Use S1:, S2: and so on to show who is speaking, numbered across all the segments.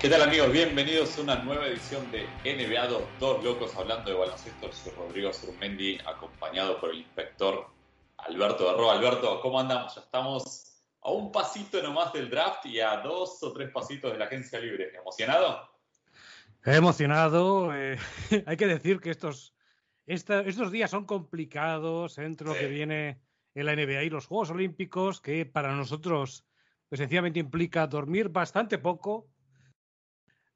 S1: ¿Qué tal amigos? Bienvenidos a una nueva edición de NBA 2, dos locos hablando de baloncesto. Soy Rodrigo Surmendi, acompañado por el inspector Alberto Berro. Alberto, ¿cómo andamos? Ya estamos a un pasito nomás del draft y a dos o tres pasitos de la agencia libre. ¿Emocionado?
S2: Emocionado. Eh, hay que decir que estos, estos días son complicados entre lo que viene en la NBA y los Juegos Olímpicos, que para nosotros pues, sencillamente implica dormir bastante poco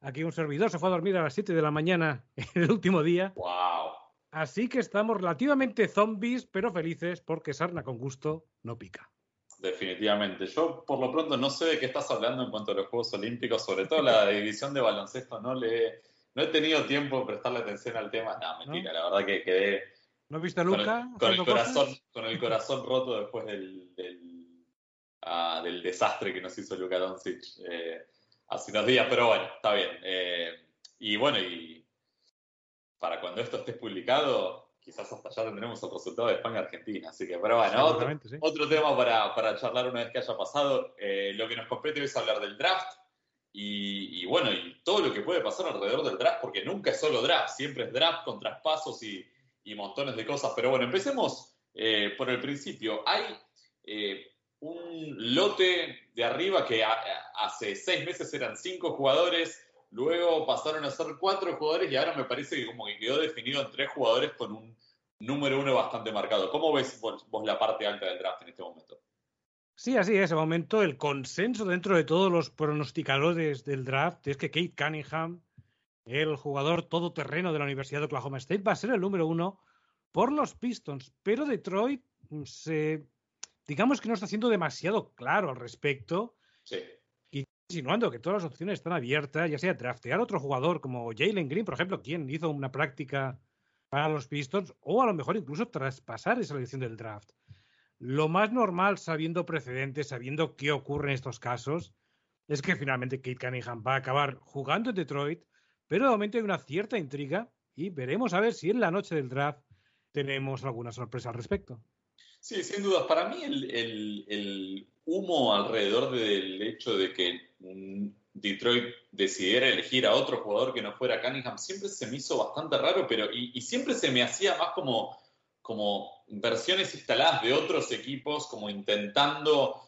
S2: Aquí un servidor se fue a dormir a las 7 de la mañana el último día.
S1: ¡Wow!
S2: Así que estamos relativamente zombies, pero felices porque sarna con gusto no pica.
S1: Definitivamente. Yo, por lo pronto, no sé de qué estás hablando en cuanto a los Juegos Olímpicos, sobre todo la división de baloncesto. No le no he tenido tiempo de prestarle atención al tema. No, mentira, la verdad que quedé.
S2: ¿No viste a Luca?
S1: Con el, corazón, con el corazón roto después del, del, ah, del desastre que nos hizo Luca Doncic. Eh, hace unos días, pero bueno, está bien. Eh, y bueno, y para cuando esto esté publicado, quizás hasta ya tendremos el resultado de España-Argentina. Así que, pero bueno, otro, tema para, para, charlar una vez que haya pasado. Eh, lo que nos compete hoy es hablar del draft. Y, bueno, y todo lo que puede pasar alrededor del draft, porque nunca es solo draft, siempre es draft con traspasos y, y montones de cosas. Pero bueno, empecemos eh, por el principio. Hay un lote de arriba que hace seis meses eran cinco jugadores, luego pasaron a ser cuatro jugadores y ahora me parece que como que quedó definido en tres jugadores con un número uno bastante marcado. ¿Cómo ves vos, la parte alta del draft en este momento?
S2: Sí, así es. ese momento el consenso dentro de todos los pronosticadores del draft es que Kate Cunningham, el jugador todoterreno de la Universidad de Oklahoma State, va a ser el número uno por los Pistons. Pero Detroit se digamos que no está siendo demasiado claro al respecto.
S1: Sí.
S2: Y insinuando que todas las opciones están abiertas, ya sea draftear otro jugador como Jalen Green, por ejemplo, quien hizo una práctica para los Pistons, o a lo mejor incluso traspasar esa elección del draft. Lo más normal, sabiendo precedentes, sabiendo qué ocurre en estos casos, es que finalmente Kate Cunningham va a acabar jugando en Detroit, pero de momento hay una cierta intriga y veremos a ver si en la noche del draft tenemos alguna sorpresa al respecto.
S1: Sí, sin dudas. Para mí el, humo alrededor del hecho de que Detroit decidiera elegir a otro jugador que no fuera Cunningham siempre se me hizo bastante raro, pero y, siempre se me hacía más como, como versiones instaladas de otros equipos, como intentando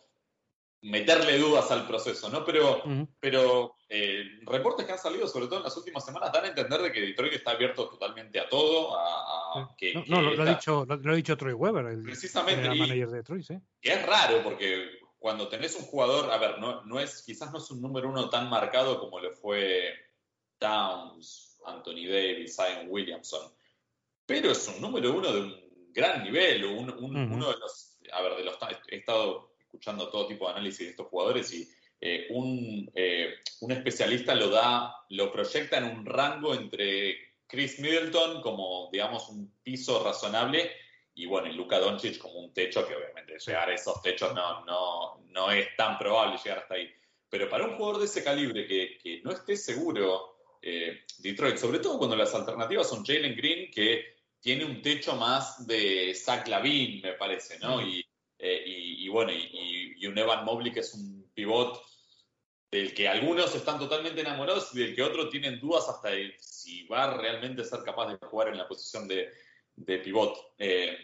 S1: meterle dudas al proceso, ¿no? Pero, pero eh, reportes que han salido, sobre todo en las últimas semanas, dan a entender de que Detroit está abierto totalmente a todo, a,
S2: que, no, lo, ha dicho, lo, ha dicho Troy Weber, el,
S1: precisamente,
S2: manager de Detroit, ¿sí?
S1: es raro porque cuando tenés un jugador, a ver, no, no es, quizás no es un número uno tan marcado como lo fue Towns, Anthony Davis, Zion Williamson, pero es un número uno de un gran nivel, uno de los, a ver, de los, he estado escuchando todo tipo de análisis de estos jugadores y eh, un, eh, un, especialista lo da, lo proyecta en un rango entre Chris Middleton como, digamos, un piso razonable y bueno, y Luka Doncic como un techo que obviamente llegar a esos techos no, no, no es tan probable llegar hasta ahí. Pero para un jugador de ese calibre que, que no esté seguro eh, Detroit, sobre todo cuando las alternativas son Jalen Green, que tiene un techo más de Zach Lavin, me parece, ¿no? Y, y, bueno, y, un Evan Mobley que es un pivot del que algunos están totalmente enamorados y del que otros tienen dudas hasta si va a realmente ser capaz de jugar en la posición de, de pivot. Eh,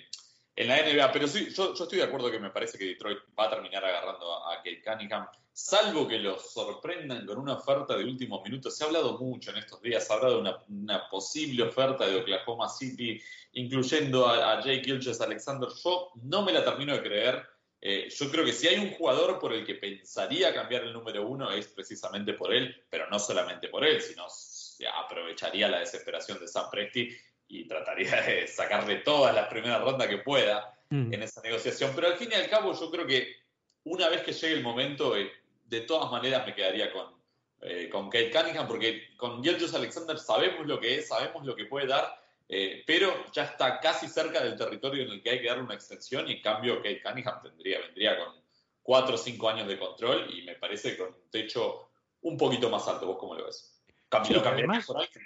S1: en la NBA. Pero sí, yo, estoy de acuerdo que me parece que Detroit va a terminar agarrando a, a Kate Cunningham, salvo que los sorprendan con una oferta de último minuto. Se ha hablado mucho en estos días, se ha hablado de una, una posible oferta de Oklahoma City, incluyendo a, a Jake Gilches Alexander. Yo no me la termino de creer. Eh, yo creo que si hay un jugador por el que pensaría cambiar el número uno es precisamente por él, pero no solamente por él, sino aprovecharía la desesperación de Sam Presti y trataría de sacarle todas las primeras rondas que pueda mm. en esa negociación. Pero al fin y al cabo yo creo que una vez que llegue el momento, eh, de todas maneras me quedaría con, eh, con Kate Cunningham, porque con Gilgis Alexander sabemos lo que es, sabemos lo que puede dar, eh, pero ya está casi cerca del territorio en el que hay que darle una extensión y en cambio Kate Cunningham tendría, vendría con cuatro o cinco años de control y me parece con un techo un poquito más alto. ¿Vos cómo lo ves?
S2: ¿Lo además, por alguien?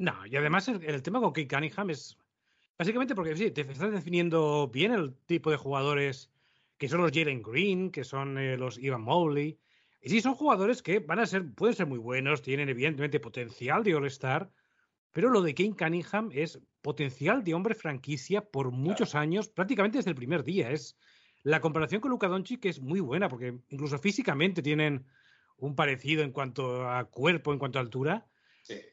S2: No, y además el, tema con Kate Cunningham es básicamente porque sí, te estás definiendo bien el tipo de jugadores que son los Jalen Green, que son eh, los Ivan Mobley, Y sí, son jugadores que van a ser, pueden ser muy buenos, tienen evidentemente potencial de All-Star, pero lo de Kane Cunningham es potencial de hombre franquicia por muchos años, prácticamente desde el primer día. Es la comparación con Luka Doncic es muy buena, porque incluso físicamente tienen un parecido en cuanto a cuerpo, en cuanto a altura,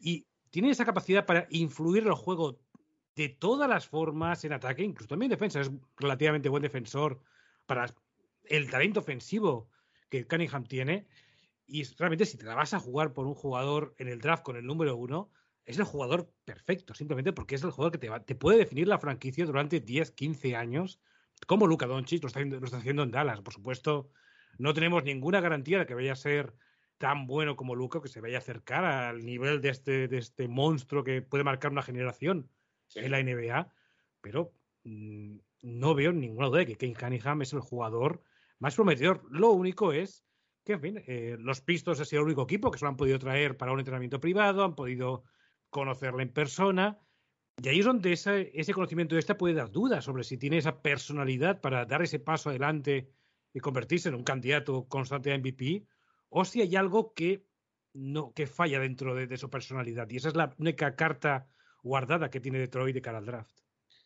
S2: y tienen esa capacidad para influir en el juego de todas las formas en ataque, incluso también en defensa. Es relativamente buen defensor para el talento ofensivo que Cunningham tiene. Y realmente si te la vas a jugar por un jugador en el draft con el número uno, es el jugador perfecto, simplemente porque es el jugador que te, te puede definir la franquicia durante 10, 15 años, como Luka Doncic lo está haciendo en Dallas. Por supuesto, no tenemos ninguna garantía de que vaya a ser tan bueno como Luka, que se vaya a acercar al nivel de este, de este monstruo que puede marcar una generación en la NBA, pero mmm, no veo ninguna duda de que Kane Cunningham es el jugador más prometedor. Lo único es que, en fin, eh, los Pistons ha sido el único equipo que se lo han podido traer para un entrenamiento privado, han podido conocerla en persona. Y ahí es donde ese, ese conocimiento de esta puede dar dudas sobre si tiene esa personalidad para dar ese paso adelante y convertirse en un candidato constante a MVP, o si hay algo que no que falla dentro de, de su personalidad. Y esa es la única carta guardada que tiene Detroit de cara al draft.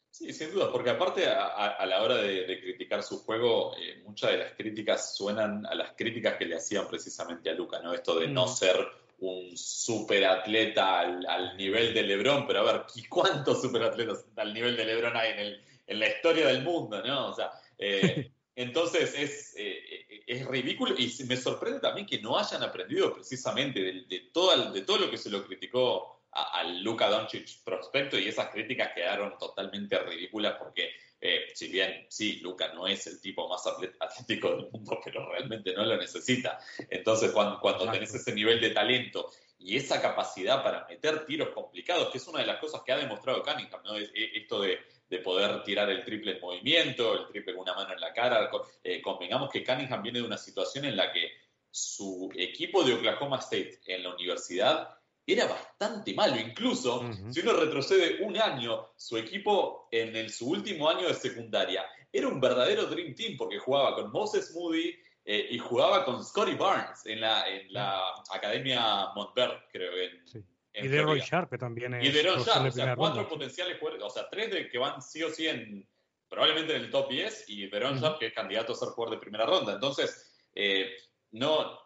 S1: Sí, sin duda, porque aparte a, a la hora de, de, criticar su juego, eh, muchas de las críticas suenan a las críticas que le hacían precisamente a Luca, ¿no? Esto de mm. no ser un superatleta al, al, nivel de LeBron, pero a ver, ¿cuántos superatletas al nivel de LeBron hay en, el, en la historia del mundo, no? O sea, eh, entonces es, eh, es ridículo y me sorprende también que no hayan aprendido precisamente de, de, todo, de todo lo que se lo criticó al Luka Doncic prospecto y esas críticas quedaron totalmente ridículas porque eh, si bien sí, Luca no es el tipo más atlético del mundo, pero realmente no lo necesita. Entonces, cuando, cuando tenés ese nivel de talento y esa capacidad para meter tiros complicados, que es una de las cosas que ha demostrado Cunningham, ¿no? esto de, de poder tirar el triple en movimiento, el triple con una mano en la cara. Eh, convengamos que Cunningham viene de una situación en la que su equipo de Oklahoma State en la universidad era bastante malo. Incluso, uh -huh. si uno retrocede un año, su equipo en el, su último año de secundaria era un verdadero Dream Team porque jugaba con Moses Moody eh, y jugaba con Scotty Barnes en la, en la Academia Montverde, creo. En,
S2: sí. En y de Roy Sharp, que también es.
S1: Y de Roy Sharp, o sea, cuatro ronda. potenciales jugadores, o sea, tres de que van sí o sí en, probablemente en el top 10 y de Ron uh -huh. Sharp, que es candidato a ser jugador de primera ronda. Entonces, eh, no,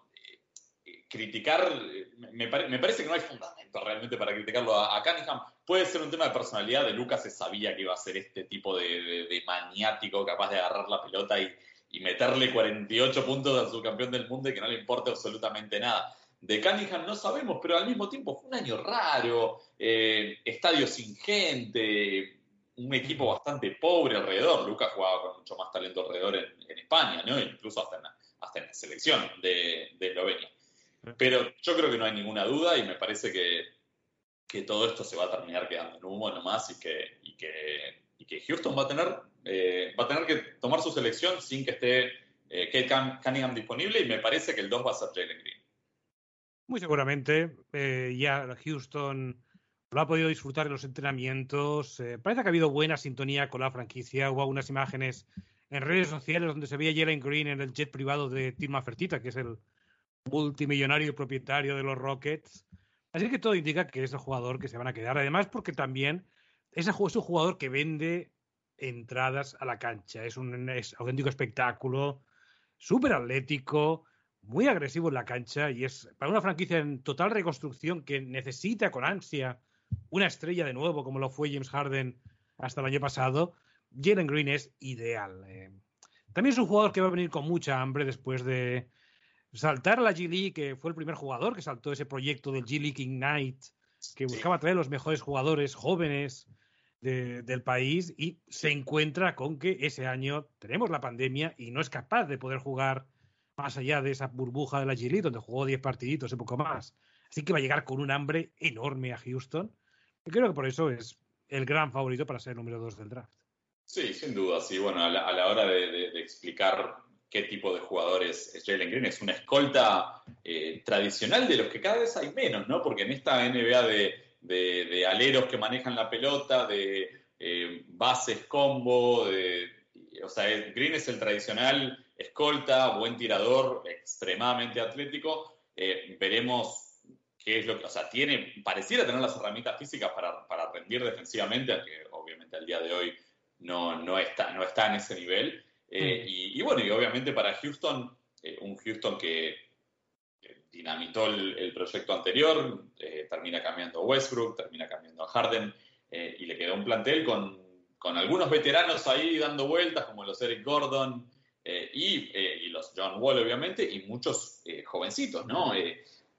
S1: criticar, me, me, parece que no hay fundamento realmente para criticarlo a, a, Cunningham. Puede ser un tema de personalidad, de Lucas se sabía que iba a ser este tipo de, de, de maniático capaz de agarrar la pelota y, y, meterle 48 puntos a su campeón del mundo y que no le importe absolutamente nada. De Cunningham no sabemos, pero al mismo tiempo fue un año raro, eh, estadio sin gente, un equipo bastante pobre alrededor. Lucas jugaba con mucho más talento alrededor en, en España, ¿no? incluso hasta en, hasta en la selección de, de Eslovenia. Pero yo creo que no hay ninguna duda y me parece que, que todo esto se va a terminar quedando en humo nomás y que, y que, y que Houston va a, tener, eh, va a tener que tomar su selección sin que esté eh, Kate Cunningham disponible y me parece que el 2 va a ser Jalen Green.
S2: Muy seguramente. Eh, ya Houston lo ha podido disfrutar en los entrenamientos. Eh, parece que ha habido buena sintonía con la franquicia. Hubo algunas imágenes en redes sociales donde se veía Jalen Green en el jet privado de Tim Fertita, que es el multimillonario propietario de los Rockets. Así que todo indica que es el jugador que se van a quedar. Además, porque también es un jugador que vende entradas a la cancha. Es un auténtico espectáculo, súper atlético, muy agresivo en la cancha y es para una franquicia en total reconstrucción que necesita con ansia una estrella de nuevo, como lo fue James Harden hasta el año pasado. Jalen Green es ideal. Eh, también es un jugador que va a venir con mucha hambre después de, saltar a la G League, que fue el primer jugador que saltó ese proyecto del G League Ignite, que buscaba traer los mejores jugadores jóvenes de, del país y se encuentra con que ese año tenemos la pandemia y no es capaz de poder jugar más allá de esa burbuja de la G League, donde jugó 10 partiditos y poco más. Así que va a llegar con un hambre enorme a Houston. Y creo que por eso es el gran favorito para ser número 2 del draft.
S1: Sí, sin duda, sí. Bueno, a la, hora de, explicar qué tipo de jugador es, Jalen Green. Es una escolta eh, tradicional de los que cada vez hay menos, ¿no? Porque en esta NBA de, de, aleros que manejan la pelota, de eh, bases combo, o sea, Green es el tradicional escolta, buen tirador, extremadamente atlético. Eh, veremos qué es lo que, o sea, tiene, pareciera tener las herramientas físicas para, para rendir defensivamente, aunque obviamente al día de hoy no, no, está, no está en ese nivel. Eh, mm. y, bueno, y obviamente para Houston, eh, un Houston que dinamitó el, proyecto anterior, termina cambiando Westbrook, termina cambiando a Harden, y le quedó un plantel con, con, algunos veteranos ahí dando vueltas, como los Eric Gordon, eh, eh, y, los John Wall, obviamente, y muchos eh, jovencitos, ¿no?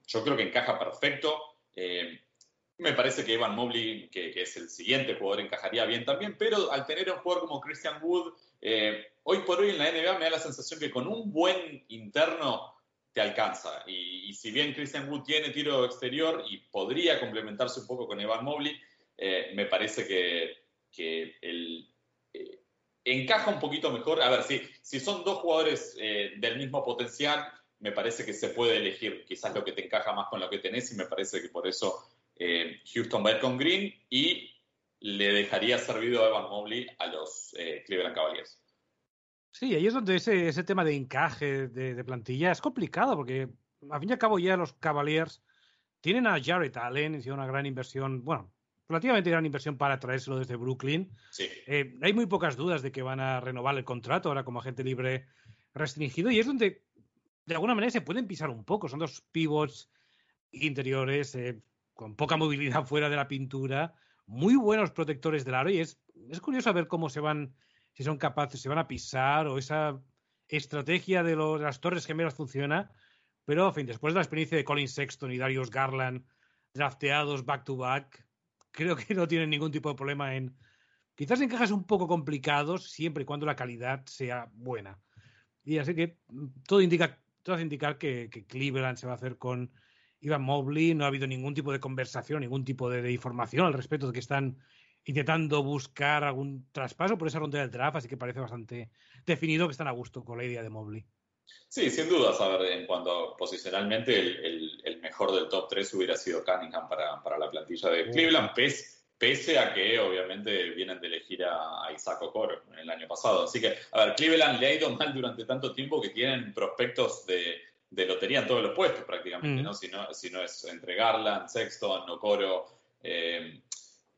S1: yo creo que encaja perfecto. me parece que Evan Mobley, que, es el siguiente jugador, encajaría bien también, pero al tener un jugador como Christian Wood, hoy por hoy en la NBA me da la sensación que con un buen interno te alcanza. Y, si bien Christian Wood tiene tiro exterior y podría complementarse un poco con Evan Mobley, me parece que, que el, encaja un poquito mejor. A ver, si, si son dos jugadores eh, del mismo potencial, me parece que se puede elegir quizás lo que te encaja más con lo que tenés y me parece que por eso eh, Houston va a ir con Green y le dejaría servido a Evan Mobley a los eh, Cleveland Cavaliers.
S2: Sí, ahí es donde ese, tema de encaje de, plantilla es complicado porque a fin y al cabo ya los Cavaliers tienen a Jared Allen, hicieron una gran inversión, bueno, relativamente gran inversión para traérselo desde Brooklyn. Eh, hay muy pocas dudas de que van a renovar el contrato ahora como agente libre restringido y es donde de alguna manera se pueden pisar un poco. Son dos pivots interiores eh, con poca movilidad fuera de la pintura, muy buenos protectores del aro y es, es curioso ver cómo se van, si son capaces, se van a pisar o esa estrategia de, los, las torres gemelas funciona. Pero, en fin, después de la experiencia de Colin Sexton y Darius Garland drafteados back to back, creo que no tienen ningún tipo de problema en quizás encajes un poco complicados siempre y cuando la calidad sea buena. Y así que mm, todo indica, todo hace indicar que, Cleveland se va a hacer con Ivan Mobley. No ha habido ningún tipo de conversación, ningún tipo de, información al respecto de que están intentando buscar algún traspaso por esa ronda del draft, así que parece bastante definido que están a gusto con la idea de Mobley.
S1: Sí, sin duda, a ver, en cuanto posicionalmente el, mejor del top 3 hubiera sido Cunningham para, la plantilla de Cleveland, pese, a que obviamente vienen de elegir a, Isaac Okoro el año pasado. Así que, a ver, Cleveland le ha ido mal durante tanto tiempo que tienen prospectos de, lotería en todos los puestos prácticamente, ¿no? Si, ¿no? Si no es entre Garland, Sexton, Okoro, eh,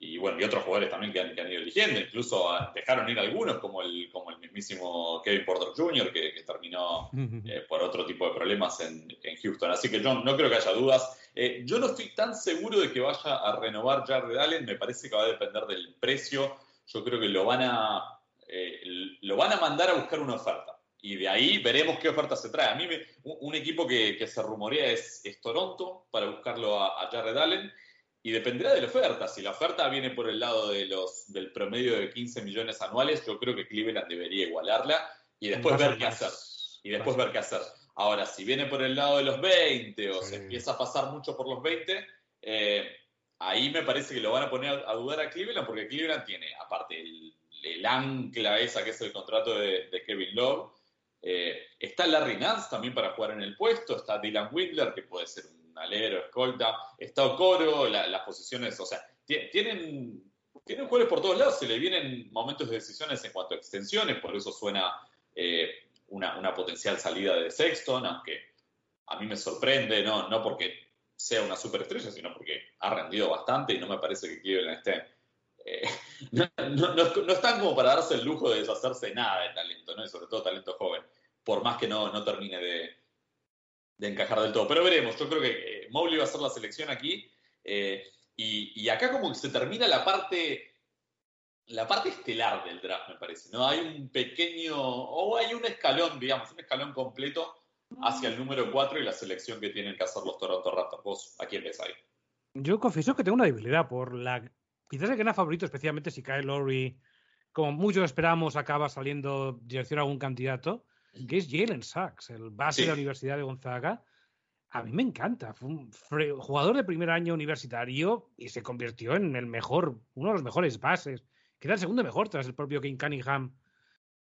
S1: y bueno, y otros jugadores también que han, ido eligiendo, incluso dejaron ir algunos, como el, como el mismísimo Kevin Porter Jr., que, terminó eh, por otro tipo de problemas en, Houston. Así que yo no creo que haya dudas. Eh, yo no estoy tan seguro de que vaya a renovar Jared Allen, me parece que va a depender del precio. Yo creo que lo van a, eh, lo van a mandar a buscar una oferta. Y de ahí veremos qué oferta se trae. A mí un, equipo que, se rumorea es, Toronto para buscarlo a, a Jared Allen y dependerá de la oferta. Si la oferta viene por el lado de los, del promedio de 15 millones anuales, yo creo que Cleveland debería igualarla y después ver qué hacer. Y después ver qué hacer. Ahora, si viene por el lado de los 20 o se empieza a pasar mucho por los 20, eh, ahí me parece que lo van a poner a, dudar a Cleveland porque Cleveland tiene, aparte, el, ancla esa que es el contrato de, Kevin Love. Eh, está Larry Nance también para jugar en el puesto, está Dylan Whitler, que puede ser un alero, escolta, está Ocoro, las posiciones, o sea, tienen, tienen jugadores por todos lados, se le vienen momentos de decisiones en cuanto a extensiones, por eso suena eh, una, potencial salida de Sexton, aunque a mí me sorprende, no, no porque sea una superestrella, sino porque ha rendido bastante y no me parece que Cleveland esté... Eh, no, no, están como para darse el lujo de deshacerse nada de talento, ¿no? y sobre todo talento joven, por más que no, no termine de, de encajar del todo. Pero veremos, yo creo que eh, va a ser la selección aquí. Eh, y, acá como que se termina la parte, la parte estelar del draft, me parece. ¿no? Hay un pequeño, o hay un escalón, digamos, un escalón completo hacia el número 4 y la selección que tienen que hacer los Toronto Raptors. ¿Vos a quién ves ahí?
S2: Yo confieso que tengo una debilidad por la... Quizás el gran favorito, especialmente si cae Lowry, como muchos esperamos, acaba saliendo dirección a algún candidato que es Jalen Sachs, el base de la Universidad de Gonzaga. A mí me encanta. Fue un jugador de primer año universitario y se convirtió en el mejor, uno de los mejores bases. Queda el segundo mejor tras el propio King Cunningham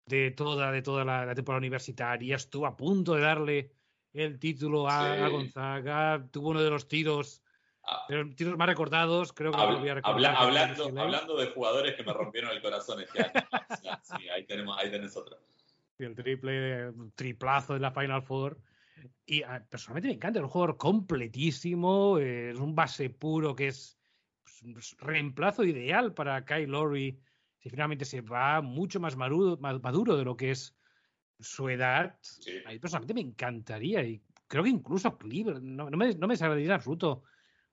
S2: de toda, de toda la, temporada universitaria. Estuvo a punto de darle el título a, Gonzaga. Tuvo uno de los tiros, ah. tiros más recordados. Creo que lo voy a recordar.
S1: hablando, hablando de jugadores que me rompieron el corazón este año. sí, ahí, tenemos, ahí tenés
S2: el triple, triplazo de la Final Four. Y ah, personalmente me encanta, es un jugador completísimo, es un base puro que es pues, reemplazo ideal para Kyle Lowry si finalmente se va mucho más maduro, más maduro de lo que es su edad. A mí personalmente me encantaría y creo que incluso Cleveland, no, me, no me en absoluto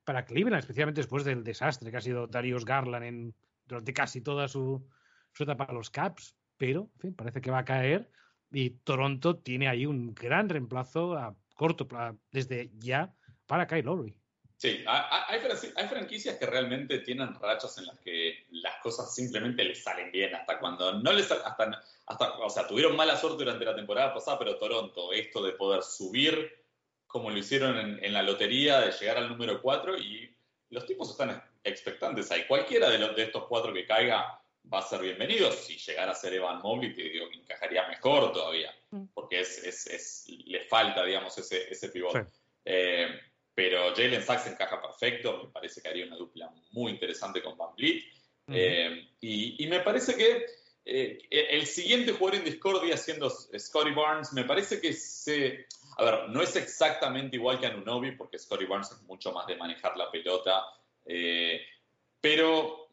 S2: para Cleveland, especialmente después del desastre que ha sido Darius Garland en, durante casi toda su, su etapa para los Caps, pero en fin, parece que va a caer y Toronto tiene ahí un gran reemplazo a corto plazo, desde ya, para Kyle Lowry.
S1: Sí, hay, franquicias que realmente tienen rachas en las que las cosas simplemente les salen bien, hasta cuando no les hasta, hasta, o sea, tuvieron mala suerte durante la temporada pasada, pero Toronto, esto de poder subir como lo hicieron en, la lotería, de llegar al número 4 y los tipos están expectantes ahí. Cualquiera de, los, de estos cuatro que caiga va a ser bienvenido. Si llegara a ser Evan Mobley, te digo que encajaría mejor todavía, mm. porque es, es, es, le falta, digamos, ese, ese pivote. Eh, pero Jalen Sachs encaja perfecto, me parece que haría una dupla muy interesante con Van Vliet. Eh, y, me parece que eh, el siguiente jugador en discordia siendo Scotty Barnes, me parece que se... A ver, no es exactamente igual que Anunobi, porque Scotty Barnes es mucho más de manejar la pelota, pero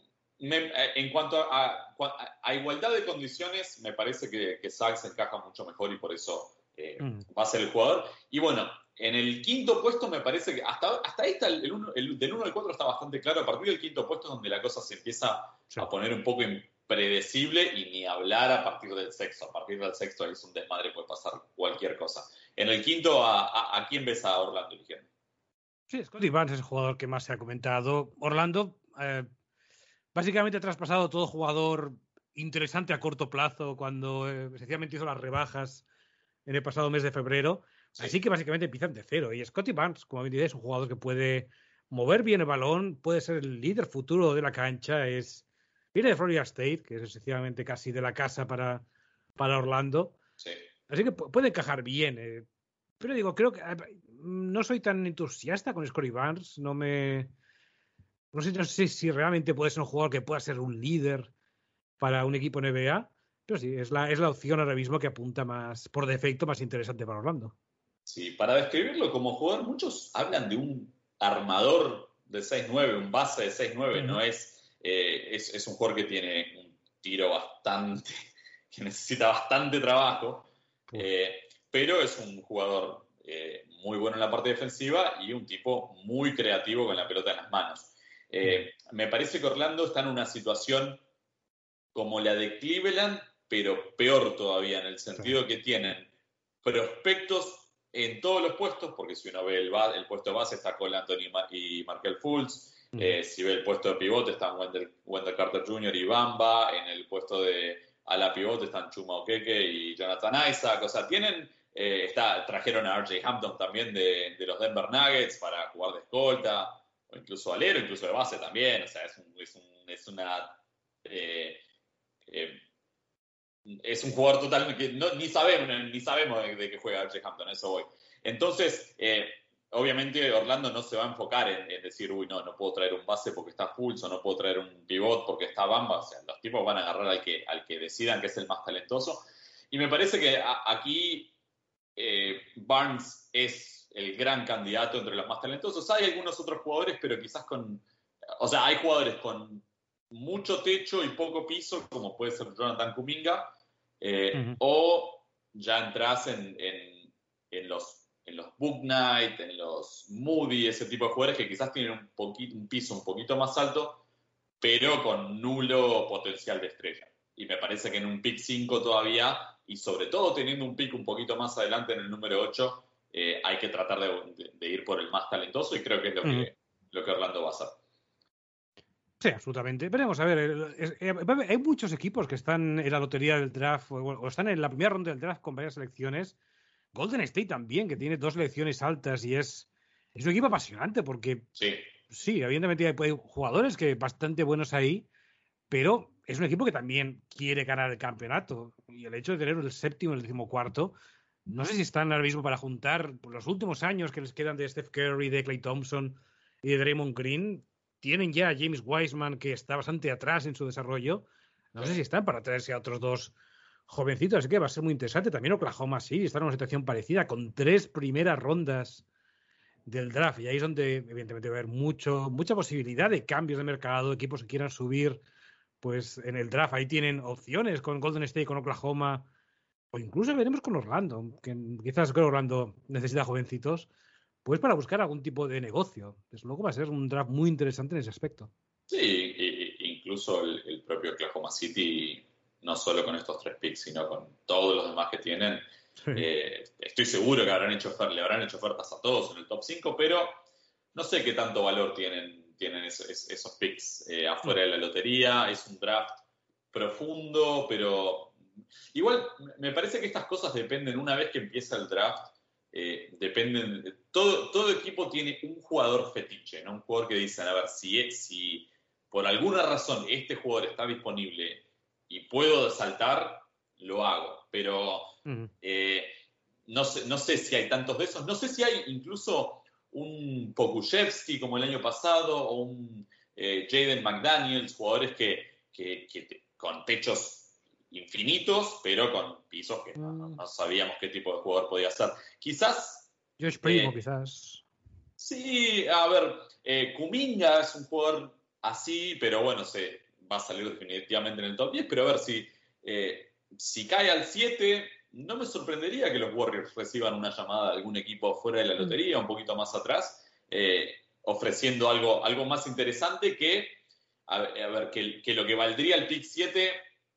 S1: eh, en cuanto a, a, igualdad de condiciones, me parece que, que Sachs encaja mucho mejor y por eso eh, mm. va a ser el jugador. Y bueno, en el quinto puesto me parece que hasta, hasta ahí está el, del 1 al 4 está bastante claro. A partir del quinto puesto es donde la cosa se empieza a poner un poco impredecible y ni hablar a partir del sexto. A partir del sexto ahí es un desmadre, puede pasar cualquier cosa. En el quinto, ¿a, a, quién ves a Orlando eligiendo?
S2: Sí, Scotty Barnes es el jugador que más se ha comentado. Orlando, eh, básicamente ha traspasado todo jugador interesante a corto plazo cuando eh, sencillamente hizo las rebajas en el pasado mes de febrero. Así que básicamente empiezan de cero. Y Scotty Barnes, como bien es un jugador que puede mover bien el balón, puede ser el líder futuro de la cancha. Es, viene de Florida State, que es esencialmente casi de la casa para, para Orlando. Así que puede encajar bien. Eh. Pero digo, creo que no soy tan entusiasta con Scotty Barnes. No me no sé, si realmente puede ser un jugador que pueda ser un líder para un equipo NBA, pero sí, es la, es la opción ahora mismo que apunta más, por defecto, más interesante para Orlando.
S1: Sí, para describirlo como jugador, muchos hablan de un armador de 6-9, un base de 6-9, no es, eh, es, es, un jugador que tiene un tiro bastante, que necesita bastante trabajo, eh, pero es un jugador eh, muy bueno en la parte defensiva y un tipo muy creativo con la pelota en las manos. Eh, me parece que Orlando está en una situación como la de Cleveland, pero peor todavía, en el sentido que tienen prospectos en todos los puestos, porque si uno ve el, el puesto de base está Cole Anthony y Markel Fultz, eh, si ve el puesto de pivote están Wendell, Carter Jr. y Bamba, en el puesto de ala pivote están Chuma Okeke y Jonathan Isaac, o sea, tienen, eh, está, trajeron a RJ Hampton también de, de los Denver Nuggets para jugar de escolta, incluso alero, incluso de base también, o sea, es, es, un, es una... Eh, eh, es un jugador total que ni sabemos, ni sabemos de, qué juega Archie Hampton, eso voy. Entonces, eh, obviamente Orlando no se va a enfocar en, decir, uy, no, no puedo traer un base porque está Pulso, no puedo traer un pivot porque está Bamba. O sea, los tipos van a agarrar al que, al que decidan que es el más talentoso. Y me parece que aquí Barnes es el gran candidato entre los más talentosos. Hay algunos otros jugadores, pero quizás con. O sea, hay jugadores con mucho techo y poco piso, como puede ser Jonathan Kuminga, eh, o ya entras en, en, los, en los Book Knight, en los Moody, ese tipo de jugadores que quizás tienen un, poquito, un piso un poquito más alto, pero con nulo potencial de estrella. Y me parece que en un pick 5 todavía, y sobre todo teniendo un pick un poquito más adelante en el número 8, eh, hay que tratar de, ir por el más talentoso y creo que es lo, que, lo que Orlando va a hacer.
S2: Sí, absolutamente. Veremos, a ver, eh, hay muchos equipos que están en la lotería del draft o, están en la primera ronda del draft con varias selecciones. Golden State también, que tiene dos selecciones altas y es, es un equipo apasionante porque
S1: sí,
S2: sí evidentemente hay, jugadores que bastante buenos ahí, pero es un equipo que también quiere ganar el campeonato. Y el hecho de tener el séptimo y el decimocuarto no sé si están ahora mismo para juntar los últimos años que les quedan de Steph Curry, de Clay Thompson y de Draymond Green. Tienen ya a James Wiseman, que está bastante atrás en su desarrollo. No sé si están para traerse a otros dos jovencitos, así que va a ser muy interesante. También Oklahoma sí, está en una situación parecida, con tres primeras rondas del draft. Y ahí es donde, evidentemente, va a haber mucho, mucha posibilidad de cambios de mercado, equipos que quieran subir pues en el draft. Ahí tienen opciones con Golden State, con Oklahoma, o incluso veremos con Orlando, que quizás creo Orlando necesita jovencitos, pues para buscar algún tipo de negocio. Desde luego va a ser un draft muy interesante en ese aspecto.
S1: Sí, incluso el, el propio Oklahoma City no solo con estos tres picks, sino con todos los demás que tienen. Eh, estoy seguro que habrán hecho, le habrán hecho ofertas a todos en el top 5, pero no sé qué tanto valor tienen, tienen esos, picks eh, afuera de la lotería. Es un draft profundo, pero igual me parece que estas cosas dependen, una vez que empieza el draft, eh, dependen, todo, todo equipo tiene un jugador fetiche, ¿no? un jugador que dicen, a ver, si, si por alguna razón este jugador está disponible y puedo saltar, lo hago. Pero eh, no, sé, no sé si hay tantos de esos. No sé si hay incluso un Pokushevsky como el año pasado o un eh, Jaden McDaniels, jugadores que, con techos infinitos, pero con pisos que mm. no, sabíamos qué tipo de jugador podía ser. Quizás.
S2: Josh Primo, eh, quizás.
S1: Sí, a ver, Kuminga es un jugador así, pero bueno, se, va a salir definitivamente en el top 10, pero a ver si, eh, si cae al 7, no me sorprendería que los Warriors reciban una llamada de algún equipo fuera de la mm. lotería, un poquito más atrás, eh, ofreciendo algo, algo más interesante que, a, ver, que, lo que valdría el pick 7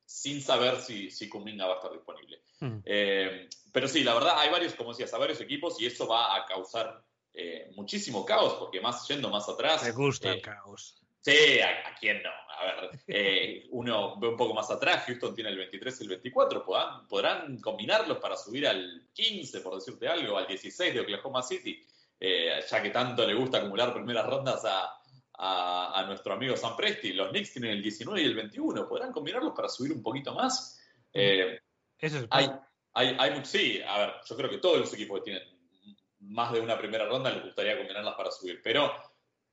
S1: sin saber si, si Kuminga va a estar disponible. Mm. Eh, pero sí, la verdad, hay varios, como decías, a varios equipos y eso va a causar muchísimo caos, porque más yendo más atrás.
S2: Me gusta el caos.
S1: Sí, ¿a, quién no? A ver, eh, uno ve un poco más atrás, Houston tiene el 23 y el 24, podrán, podrán combinarlos para subir al 15, por decirte algo, al 16 de Oklahoma City, eh, ya que tanto le gusta acumular primeras rondas a, nuestro amigo Sam Presti. Los Knicks tienen el 19 y el 21, podrán combinarlos para subir un poquito más. Eh,
S2: Eso es
S1: hay, hay, hay, sí, a ver, yo creo que todos los equipos que tienen más de una primera ronda les gustaría combinarlas para subir, pero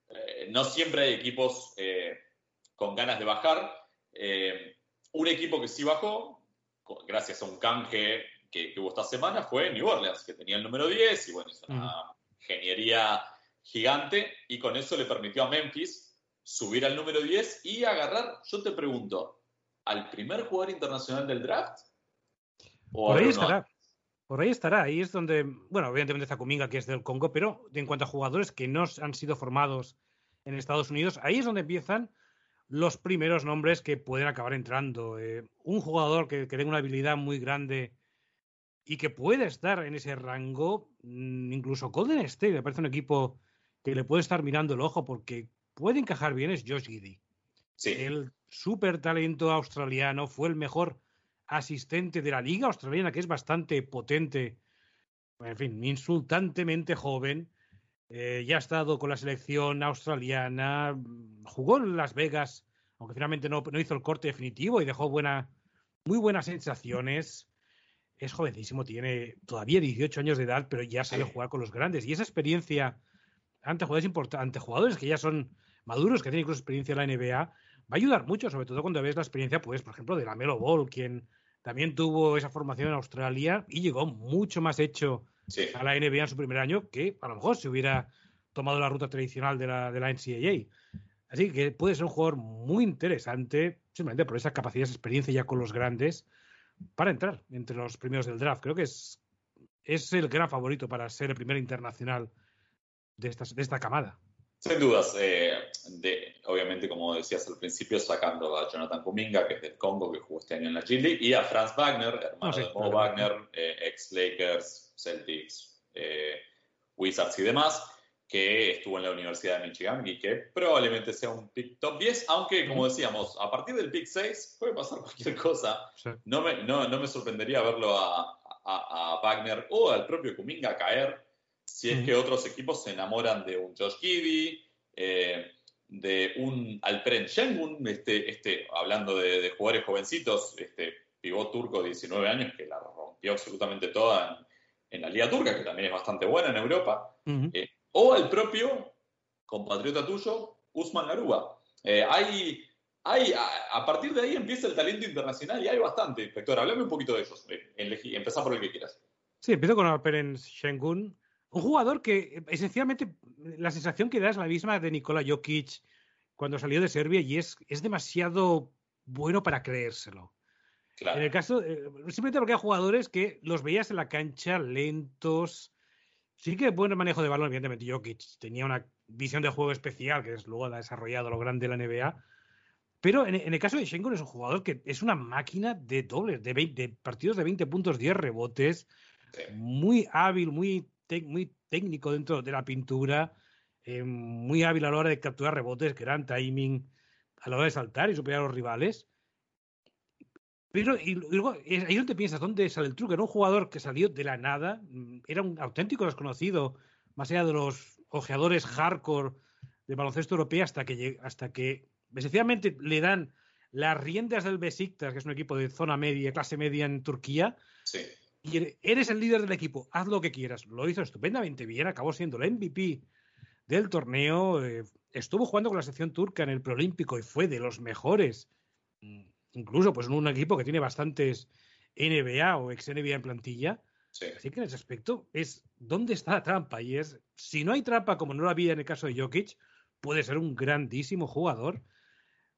S1: eh, no siempre hay equipos eh, con ganas de bajar. Un equipo que sí bajó, gracias a un canje que, hubo esta semana, fue New Orleans, que tenía el número 10 y bueno, es una ingeniería gigante y con eso le permitió a Memphis subir al número 10 y agarrar, yo te pregunto, al primer jugador internacional del draft.
S2: Por ahí estará. Por ahí estará. Ahí es donde, bueno, evidentemente está Kuminga, que es del Congo, pero en cuanto a jugadores que no han sido formados en Estados Unidos, ahí es donde empiezan los primeros nombres que pueden acabar entrando. Eh, un jugador que, tenga una habilidad muy grande y que puede estar en ese rango, mm, incluso Golden State, me parece un equipo que le puede estar mirando el ojo porque puede encajar bien, es Josh Giddy. El super talento australiano fue el mejor asistente de la liga australiana, que es bastante potente, en fin, insultantemente joven, eh, ya ha estado con la selección australiana, jugó en Las Vegas, aunque finalmente no, hizo el corte definitivo y dejó buena, muy buenas sensaciones. Es jovencísimo, tiene todavía 18 años de edad, pero ya sabe jugar con los grandes. Y esa experiencia ante jugadores, ante jugadores que ya son maduros, que tienen incluso experiencia en la NBA, va a ayudar mucho, sobre todo cuando ves la experiencia, pues, por ejemplo, de la Melo Ball, quien también tuvo esa formación en Australia y llegó mucho más hecho a la NBA en su primer año que a lo mejor si hubiera tomado la ruta tradicional de la, de la NCAA. Así que puede ser un jugador muy interesante, simplemente por esa capacidad, esa experiencia ya con los grandes, para entrar entre los primeros del draft. Creo que es, es el gran favorito para ser el primer internacional de esta, de esta camada.
S1: Sin dudas, eh, de, obviamente, como decías al principio, sacando a Jonathan Kuminga, que es del Congo, que jugó este año en la G League, y a Franz Wagner, hermano de Mo Wagner, eh, ex Lakers, Celtics, eh, Wizards y demás, que estuvo en la Universidad de Michigan y que probablemente sea un pick top 10, aunque, como decíamos, a partir del pick 6 puede pasar cualquier cosa. No, me, no, no, me sorprendería verlo a, a, a Wagner o al propio Kuminga caer si es que otros equipos se enamoran de un Josh Giddy, eh, de un Alperen Şengün, este, este, hablando de, jugadores jovencitos, este pivot turco de 19 años que la rompió absolutamente toda en, la Liga Turca, que también es bastante buena en Europa, eh, o al propio compatriota tuyo, Usman Garuba. Eh, hay, hay, a, partir de ahí empieza el talento internacional y hay bastante, inspector. Háblame un poquito de ellos. Elegí, empezá por el que quieras.
S2: Sí, empiezo con Alperen Shengun. Un jugador que esencialmente la sensación que da es la misma de Nikola Jokic cuando salió de Serbia y es, es demasiado bueno para creérselo. En el caso, eh, simplemente porque hay jugadores que los veías en la cancha lentos. Sí que buen manejo de balón, evidentemente. Jokic tenía una visión de juego especial que es, luego ha desarrollado lo grande de la NBA. Pero en, el caso de Schengen es un jugador que es una máquina de dobles, de, partidos de 20 puntos, 10 rebotes, muy hábil, muy, muy técnico dentro de la pintura, eh, muy hábil a la hora de capturar rebotes, gran timing a la hora de saltar y superar a los rivales. Pero y luego ahí donde piensas, ¿dónde sale el truco? Era un jugador que salió de la nada, mm, era un auténtico desconocido, más allá de los ojeadores hardcore de baloncesto europeo, hasta que, hasta que esencialmente le dan las riendas del Besiktas, que es un equipo de zona media, clase media en Turquía.
S1: Sí.
S2: Y eres el líder del equipo, haz lo que quieras. Lo hizo estupendamente bien, acabó siendo el MVP del torneo. Eh, estuvo jugando con la sección turca en el preolímpico y fue de los mejores mm, incluso pues en un equipo que tiene bastantes NBA o ex NBA en plantilla. Así que en ese aspecto es dónde está la trampa. Y es, si no hay trampa, como no lo había en el caso de Jokic, puede ser un grandísimo jugador.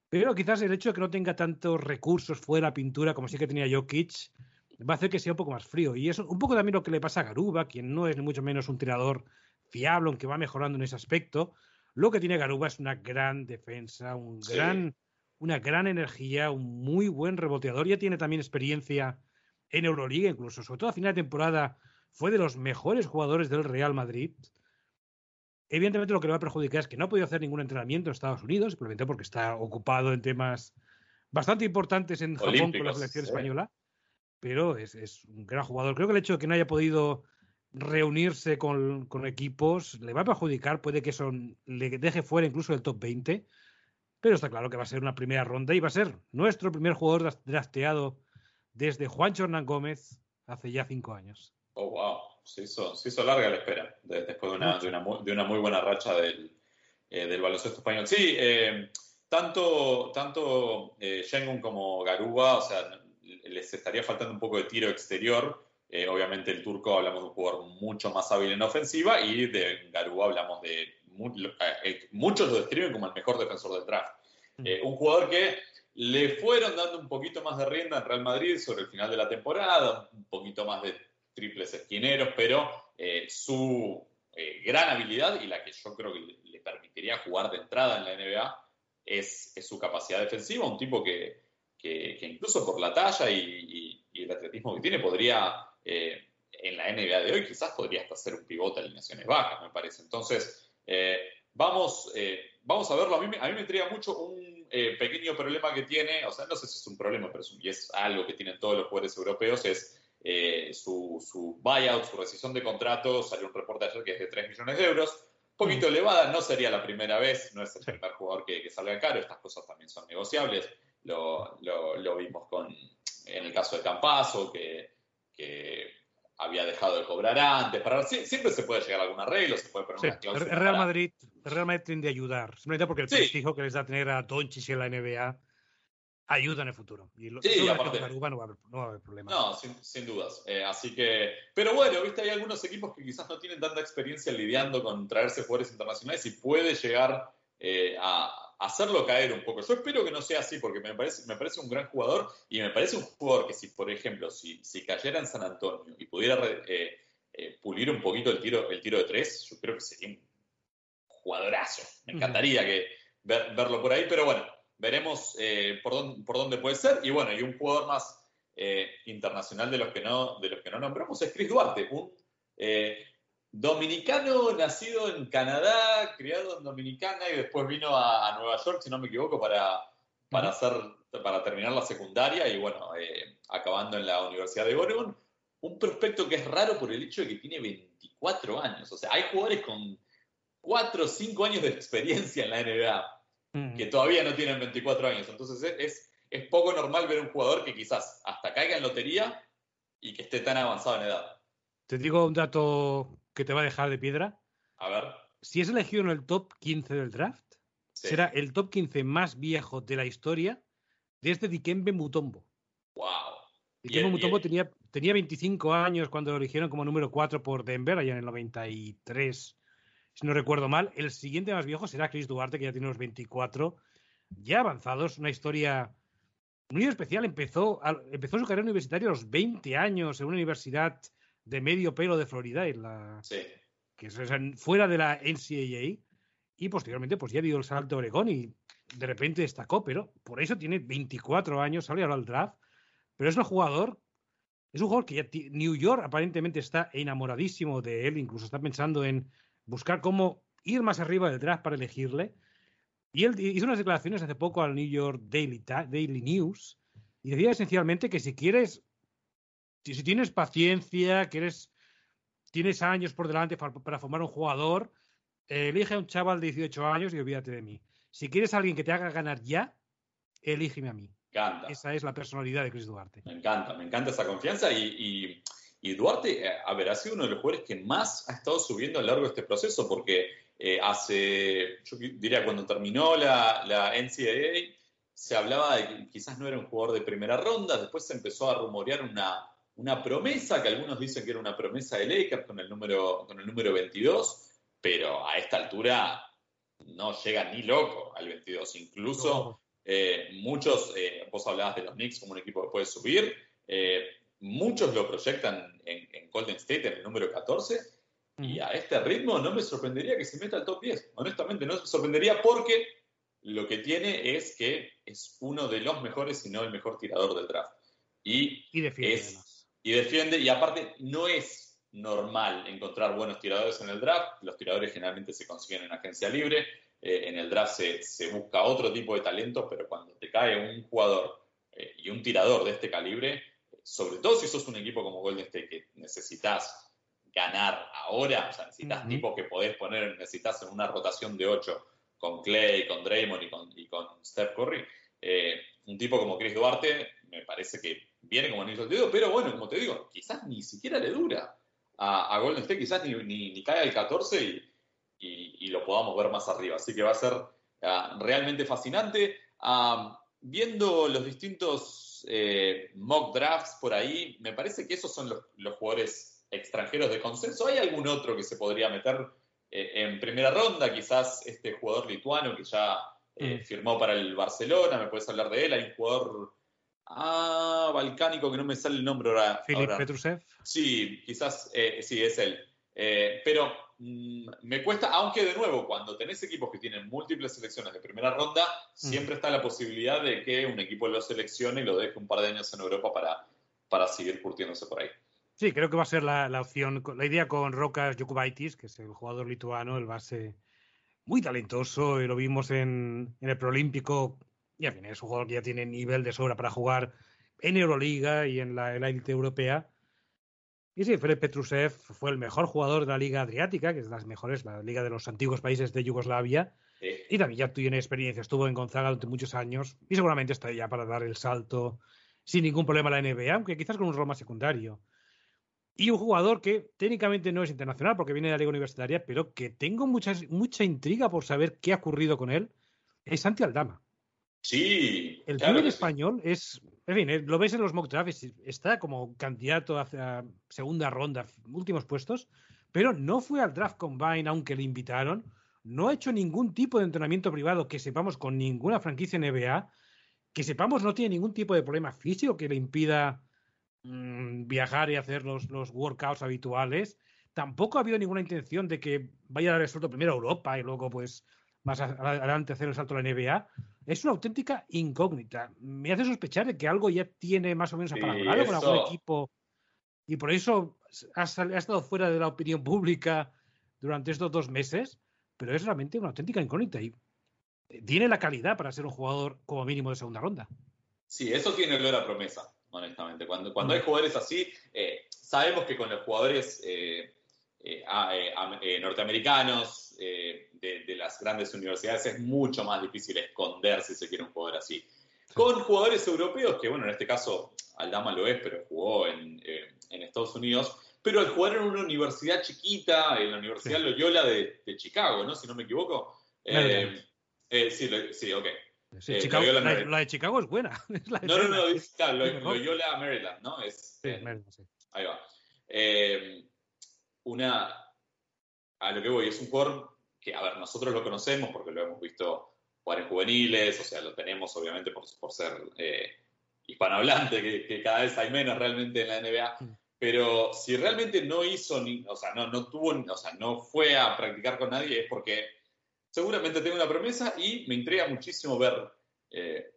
S2: Pero quizás el hecho de que no tenga tantos recursos fuera pintura como sí que tenía Jokic va a hacer que sea un poco más frío. Y eso un poco también lo que le pasa a Garuba, quien no es ni mucho menos un tirador fiable, aunque va mejorando en ese aspecto. Lo que tiene Garuba es una gran defensa, un gran una gran energía, un muy buen reboteador. Ya tiene también experiencia en Euroliga, incluso, sobre todo a final de temporada, fue de los mejores jugadores del Real Madrid. Evidentemente, lo que le va a perjudicar es que no ha podido hacer ningún entrenamiento en Estados Unidos, simplemente porque está ocupado en temas bastante importantes en Japón con la selección española. Pero es, un gran jugador. Creo que el hecho de que no haya podido reunirse con, con equipos le va a perjudicar. Puede que eso le deje fuera incluso del top 20 pero está claro que va a ser una primera ronda y va a ser nuestro primer jugador drafteado desde Juancho Hernán Gómez hace ya cinco años.
S1: Oh, wow. Se hizo, se hizo larga la espera después de una, de una, muy, de, una muy, buena racha del, eh, del baloncesto español. Sí, eh, tanto, tanto eh, Shengun como Garuba, o sea, les estaría faltando un poco de tiro exterior. Eh, obviamente el turco hablamos de un jugador mucho más hábil en ofensiva y de Garuba hablamos de eh, muchos lo describen como el mejor defensor del draft. Mm. Eh, un jugador que le fueron dando un poquito más de rienda en Real Madrid sobre el final de la temporada, un poquito más de triples esquineros, pero eh, su gran habilidad y la que yo creo que le, permitiría jugar de entrada en la NBA es, su capacidad defensiva, un tipo que, que, incluso por la talla y, el atletismo que tiene podría, en la NBA de hoy, quizás podría hasta ser un pivote de alineaciones bajas, me parece. Entonces, eh, vamos, eh, vamos a verlo. A mí, a mí me intriga mucho un eh, pequeño problema que tiene, o sea, no sé si es un problema, pero es, algo que tienen todos los jugadores europeos, es su, su, buyout, su rescisión de contrato. Salió un reporte ayer que es de 3 millones de euros. Un poquito elevada, no sería la primera vez, no es el primer jugador que, que salga caro, estas cosas también son negociables. Lo, lo, vimos con, en el caso de Campazo, que, que había dejado de cobrar antes. Para, siempre se puede llegar a algún arreglo, se puede poner
S2: sí, El Real, Madrid, el Real Madrid tiende a ayudar, simplemente porque el prestigio que les da tener a Doncic en la NBA ayuda en el futuro. Y
S1: sí, aparte, no, va a haber, no va a haber problema. No, sin, sin dudas. Eh, así que, pero bueno, viste, hay algunos equipos que quizás no tienen tanta experiencia lidiando con traerse jugadores internacionales y puede llegar eh, a, hacerlo caer un poco. Yo espero que no sea así, porque me parece, me parece un gran jugador y me parece un jugador que si, por ejemplo, si, si cayera en San Antonio y pudiera eh, eh, pulir un poquito el tiro, el tiro de tres, yo creo que sería un jugadorazo. Me encantaría que, verlo por ahí, pero bueno, veremos por, dónde, por dónde puede ser. Y bueno, y un jugador más internacional de los que no, de los que no nombramos es Chris Duarte, un Dominicano, nacido en Canadá, criado en Dominicana y después vino a, Nueva York, si no me equivoco, para, para, hacer, para terminar la secundaria y bueno, eh, acabando en la Universidad de Oregon. Un prospecto que es raro por el hecho de que tiene 24 años. O sea, hay jugadores con 4 o 5 años de experiencia en la NBA que todavía no tienen 24 años. Entonces es, es poco normal ver un jugador que quizás hasta caiga en lotería y que esté tan avanzado en edad.
S2: Te digo un dato que te va a dejar de piedra.
S1: A ver.
S2: Si es elegido en el top 15 del draft, será el top 15 más viejo de la historia desde Dikembe Mutombo.
S1: ¡Wow!
S2: Dikembe Mutombo tenía, tenía 25 años cuando lo eligieron como número 4 por Denver, allá en el 93, si no recuerdo mal. El siguiente más viejo será Chris Duarte, que ya tiene unos 24, ya avanzados, una historia muy especial. Empezó, empezó su carrera universitaria a los 20 años en una universidad de medio pelo de Florida, en la, que es fuera de la NCAA, y posteriormente pues ya dio el salto a Oregón y de repente destacó, pero por eso tiene 24 años, sale ahora al draft, pero es un jugador, es un jugador que ya New York aparentemente está enamoradísimo de él, incluso está pensando en buscar cómo ir más arriba del draft para elegirle. Y él hizo unas declaraciones hace poco al New York Daily, Daily News y decía esencialmente que si quieres, si, tienes paciencia, que tienes años por delante para, formar un jugador, elige a un chaval de 18 años y olvídate de mí. Si quieres a alguien que te haga ganar ya, elígeme a mí.
S1: Encanta.
S2: Esa es la personalidad de Chris Duarte.
S1: Me encanta, me encanta esa confianza y, Duarte, eh, a ver, ha sido uno de los jugadores que más ha estado subiendo a lo largo de este proceso porque eh, hace, yo diría, cuando terminó la, la NCAA, se hablaba de que quizás no era un jugador de primera ronda, después se empezó a rumorear una, una promesa, que algunos dicen que era una promesa de Lakers con el número, con el número 22, pero a esta altura no llega ni loco al 22. Incluso eh, muchos, eh, vos hablabas de los Knicks como un equipo que puede subir, eh, muchos lo proyectan en, en, Golden State en el número 14, y a este ritmo no me sorprendería que se meta al top 10. Honestamente, no me sorprendería porque lo que tiene es que es uno de los mejores, si no el mejor tirador del draft. Y,
S2: y defiende.
S1: Y defiende, y aparte no es normal encontrar buenos tiradores en el draft. Los tiradores generalmente se consiguen en agencia libre. Eh, en el draft se, busca otro tipo de talento, pero cuando te cae un jugador eh, y un tirador de este calibre, sobre todo si sos un equipo como Golden State que necesitas ganar ahora, o sea, necesitas tipos que podés poner, necesitas en una rotación de 8 con Clay, con Draymond y con, y con Steph Curry. Eh, un tipo como Chris Duarte me parece que viene como anillo al dedo, pero bueno, como te digo, quizás ni siquiera le dura a, Golden State, quizás ni, ni, cae al 14 y, y, lo podamos ver más arriba. Así que va a ser uh, realmente fascinante. Uh, viendo los distintos eh, mock drafts por ahí, me parece que esos son los, los, jugadores extranjeros de consenso. ¿Hay algún otro que se podría meter eh, en primera ronda? Quizás este jugador lituano que ya eh, mm. firmó para el Barcelona, ¿me puedes hablar de él? Hay un jugador ah, balcánico que no me sale el nombre ahora.
S2: Filip Petrusev.
S1: Sí, quizás eh, sí, es él. pero mm, me cuesta, aunque de nuevo, cuando tenés equipos que tienen múltiples selecciones de primera ronda, mm. siempre está la posibilidad de que un equipo lo seleccione y lo deje un par de años en Europa para, para seguir curtiéndose por ahí.
S2: Sí, creo que va a ser la, la opción, la idea con Rokas Jokubaitis, que es el jugador lituano, el base muy talentoso, y lo vimos en, en el Proolímpico, y al fin es un jugador que ya tiene nivel de sobra para jugar en Euroliga y en la élite europea. Y sí, Fred Petrusev fue el mejor jugador de la Liga Adriática, que es de las mejores, la Liga de los antiguos países de Yugoslavia. Y también ya tiene experiencia, estuvo en Gonzaga durante muchos años y seguramente está ya para dar el salto sin ningún problema a la NBA, aunque quizás con un rol más secundario. Y un jugador que técnicamente no es internacional porque viene de la Liga Universitaria, pero que tengo mucha, mucha intriga por saber qué ha ocurrido con él, es Santi Aldama.
S1: Sí.
S2: El claro español es. En fin, eh, lo ves en los mock drafts, está como candidato hacia segunda ronda, últimos puestos, pero no fue al draft combine aunque le invitaron. No ha hecho ningún tipo de entrenamiento privado que sepamos con ninguna franquicia NBA. Que sepamos no tiene ningún tipo de problema físico que le impida Mm, viajar y hacer los, los, workouts habituales. Tampoco ha habido ninguna intención de que vaya a dar el salto primero a Europa y luego, pues, más adelante hacer el salto a la NBA. Es una auténtica incógnita. Me hace sospechar de que algo ya tiene más o menos apalabrado con algún equipo y por eso ha, ha, estado fuera de la opinión pública durante estos dos meses, pero es realmente una auténtica incógnita y tiene la calidad para ser un jugador como mínimo de segunda ronda.
S1: Sí, eso tiene olor a promesa honestamente. Cuando, cuando hay jugadores así, eh, sabemos que con los jugadores eh, eh, norteamericanos de, las grandes universidades es mucho más difícil esconder si se quiere un jugador así. Con jugadores europeos, que bueno, en este caso Aldama lo es, pero jugó en, Estados Unidos, pero al jugar en una universidad chiquita, en la Universidad Loyola de, Chicago, ¿no? Si no me equivoco. Eh, sí, sí, ok.
S2: Eh, la, de Chicago es buena.
S1: no, no, no, es, claro, Loyola Maryland, ¿no? Es,
S2: sí, Maryland, sí.
S1: Ahí va. una. A lo que voy, es un jugador que, a ver, nosotros lo conocemos porque lo hemos visto jugar en juveniles, o sea, lo tenemos obviamente por, por ser hispanohablante, que, que, cada vez hay menos realmente en la NBA. Mm. Pero si realmente no hizo, ni, o sea, no, no tuvo, o sea, no fue a practicar con nadie, es porque seguramente tengo una promesa y me intriga muchísimo ver, eh,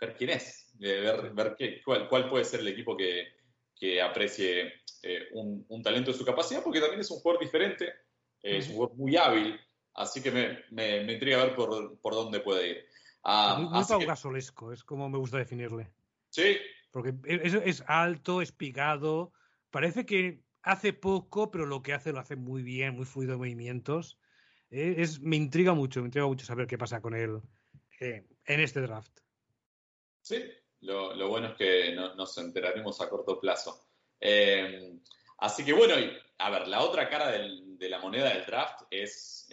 S1: ver quién es, eh, ver, ver qué, cuál, cuál, puede ser el equipo que, que aprecie eh, un, un, talento de su capacidad, porque también es un jugador diferente, es un jugador muy hábil, así que me, me, me intriga ver por, por, dónde puede ir.
S2: Ah, muy muy Gasolesco, es como me gusta definirle.
S1: Sí.
S2: Porque es, es alto, es picado, parece que hace poco, pero lo que hace lo hace muy bien, muy fluido de movimientos. Eh, es, me intriga mucho, me intriga mucho saber qué pasa con él eh, en este draft.
S1: Sí, lo, bueno es que nos enteraremos a corto plazo. Eh, así que bueno, a ver, la otra cara de la moneda del draft es,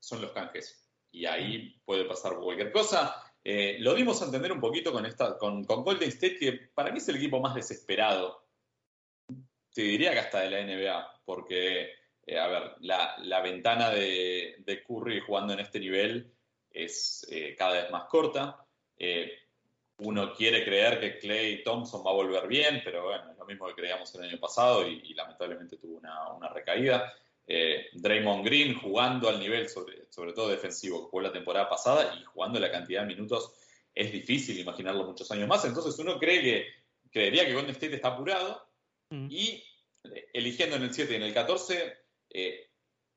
S1: son los canjes. Y ahí puede pasar cualquier cosa. lo dimos a entender un poquito con, esta, con, Golden State, que para mí es el equipo más desesperado te diría que hasta de la NBA, porque, eh, a ver, la, ventana de, Curry jugando en este nivel es eh, cada vez más corta. Eh, uno quiere creer que Clay Thompson va a volver bien, pero bueno, es lo mismo que creíamos el año pasado y, lamentablemente tuvo una, recaída. Draymond Green jugando al nivel, sobre, sobre todo defensivo, que jugó la temporada pasada y jugando la cantidad de minutos, es difícil imaginarlo muchos años más. Entonces uno cree que, creería que Golden State está apurado Mm. Y eh, eligiendo en el 7 y en el 14, eh,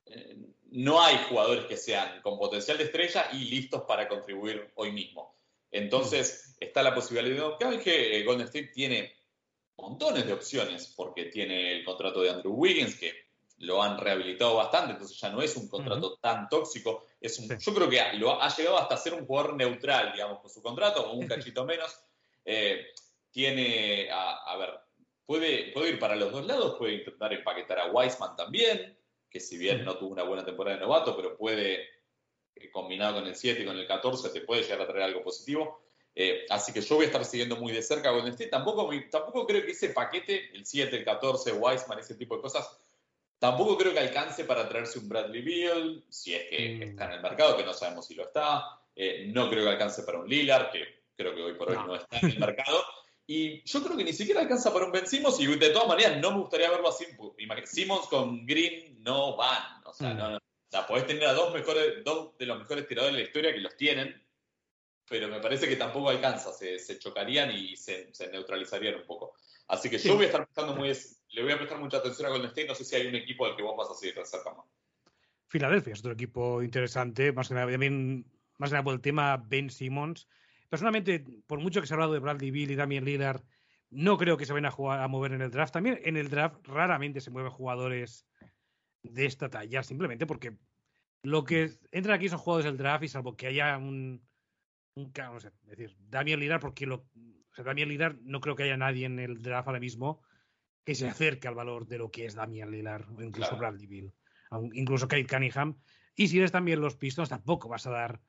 S1: eh, no hay jugadores que sean con potencial de estrella y listos para contribuir hoy mismo. Entonces, está la posibilidad de que Golden State tiene montones de opciones, porque tiene el contrato de Andrew Wiggins, que lo han rehabilitado bastante, entonces ya no es un contrato tan tóxico. Es Yo creo que lo ha llegado hasta ser un jugador neutral, digamos, con su contrato, o un cachito menos. tiene, a ver, Puede, ir para los dos lados, puede intentar empaquetar a Wiseman también, que si bien no tuvo una buena temporada de novato, pero puede, eh, combinado con el 7 y con el 14, te puede llegar a traer algo positivo. Eh, así que yo voy a estar siguiendo muy de cerca con este. Tampoco, tampoco creo que ese paquete, el 7, el 14, Wiseman, ese tipo de cosas, tampoco creo que alcance para traerse un Bradley Beal, si es que mm. está en el mercado, que no sabemos si lo está. Eh, no creo que alcance para un Lillard, que creo que hoy por hoy no está en el mercado. Y yo creo que ni siquiera alcanza para un Ben Simmons y de todas maneras no me gustaría verlo así. Simmons con Green no van. O sea, mm. no, no. Podés tener a dos, mejores, dos de los mejores tiradores de la historia que los tienen, pero me parece que tampoco alcanza. Se, se chocarían y se, se, neutralizarían un poco. Así que yo voy a estar prestando muy, le voy a prestar mucha atención a Golden State. No sé si hay un equipo al que vos vas a seguir cerca más.
S2: Filadelfia es otro equipo interesante, más que nada, también, más que nada por el tema Ben Simmons Personalmente, por mucho que se ha hablado de Bradley Bill y Damian Lillard, no creo que se vayan a, jugar, a mover en el draft. También en el draft raramente se mueven jugadores de esta talla, simplemente porque lo que entran aquí son jugadores del draft y salvo que haya un, un no sé, es decir, Damian Lillard, porque lo, o sea, Damian Lillard no creo que haya nadie en el draft ahora mismo que se acerque al valor de lo que es Damian Lillard o incluso Bradley Bill, incluso Kate Cunningham. Y si eres también los Pistons, tampoco vas a dar